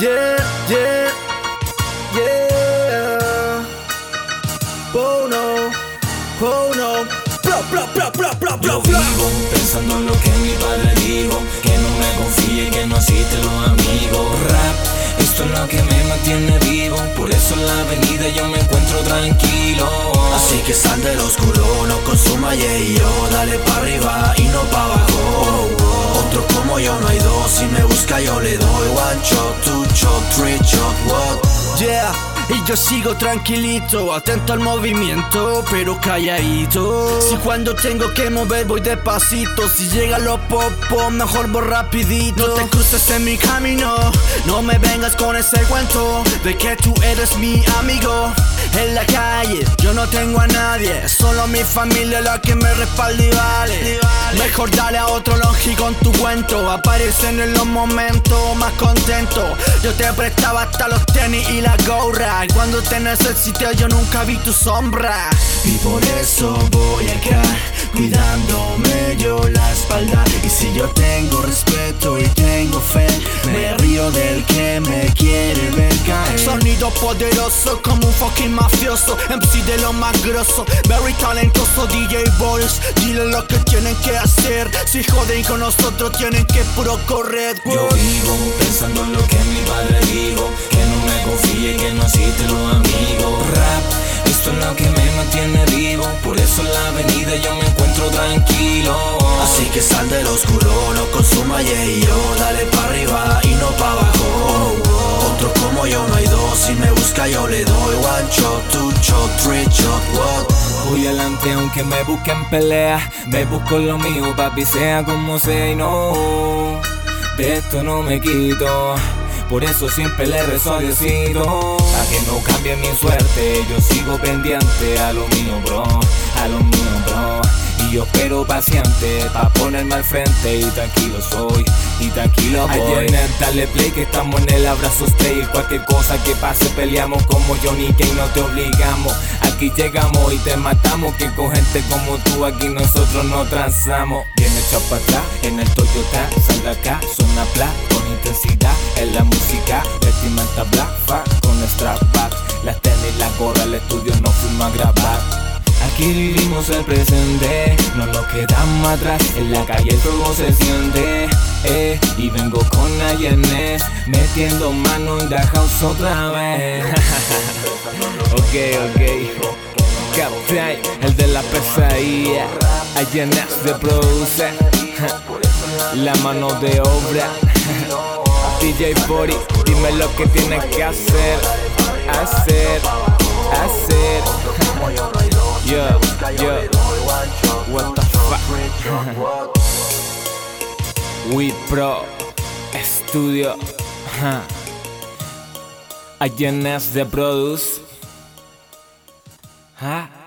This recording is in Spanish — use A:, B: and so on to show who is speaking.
A: yeah, yeah, yeah. Oh no, oh no. Bla, bla, bla, bla, bla, bla,
B: Yo vivo pensando en lo que mi padre dijo Que no me confíe, que no asiste los amigos. Rap, esto es lo que me mantiene vivo Por eso en la avenida yo me encuentro tranquilo.
C: Así que sal del oscuro, no consuma y yo Dale pa' arriba y no pa' abajo. Otro como yo no hay dos, si me busca yo le doy One shot,
A: y yo sigo tranquilito, atento al movimiento, pero calladito. Si cuando tengo que mover voy despacito, si llega lo popo, mejor voy rapidito. No te cruces en mi camino, no me vengas con ese cuento de que tú eres mi amigo. En la calle yo no tengo a nadie, solo mi familia la que me respalda y vale. Mejor dale a otro longi con tu cuento, aparecen en los momentos más contentos. Yo te prestaba hasta los tenis y la gorra. Y cuando te necesité yo nunca vi tu sombra.
C: Y por eso voy acá, cuidándome yo la espalda Y si yo tengo respeto y tengo fe Me río del que me quiere ver
A: Sonido poderoso como un fucking mafioso MC de lo más grosso Very talentoso DJ Boys Dile lo que tienen que hacer Si joden con nosotros tienen que puro correr
B: Yo vivo pensando en lo que mi padre dijo Que no me confíe, que no asiste los amigos. Rap, esto es lo que me mantiene vivo Por eso en la avenida yo me encuentro tranquilo.
C: Así que sal del oscuro, no consuma y yo Dale pa' arriba y no pa' abajo. Otro como yo no hay dos, si me busca yo le doy One shot, two shot, three shot, what?
B: Voy adelante aunque me busquen pelea. Me busco lo mío, papi, sea como sea y no. De esto no me quito. Por eso siempre le rezo a Diosito. Pa' que no cambie mi suerte Yo sigo pendiente a lo mío, bro. A lo mío, yo espero paciente pa' ponerme al frente y tranquilo soy y tranquilo voy. Ayer dale play que estamos en el abrazo stay Cualquier cosa que pase peleamos como Johnny Kane no te obligamos. Aquí llegamos y te matamos que con gente como tú aquí nosotros no transamos. Bien echado para atrás en el Toyota Sal de acá, suena pla con intensidad En la música vestimenta black fa con strap back Las tenis, la gorra, el estudio no fuimos a grabar Aquí vivimos el presente, no nos quedamos atrás, en la calle el fuego se siente, eh, y vengo con Ayenes, metiendo mano en the house otra vez. ok, ok, Captain, el de la pesadilla, Ayenes de produce, la mano de obra, DJ Body, dime lo que tienes que hacer, hacer. We Pro Studio. INS de Produce. Huh?